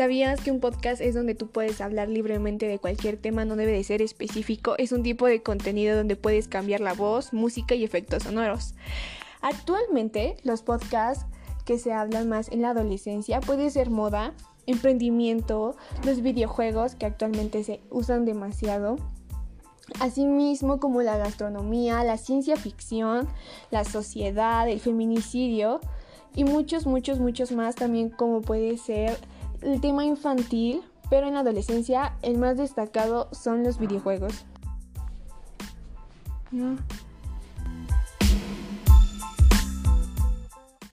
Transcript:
¿Sabías que un podcast es donde tú puedes hablar libremente de cualquier tema, no debe de ser específico? Es un tipo de contenido donde puedes cambiar la voz, música y efectos sonoros. Actualmente los podcasts que se hablan más en la adolescencia puede ser moda, emprendimiento, los videojuegos que actualmente se usan demasiado, asimismo como la gastronomía, la ciencia ficción, la sociedad, el feminicidio y muchos, muchos, muchos más también como puede ser el tema infantil, pero en la adolescencia el más destacado son los videojuegos.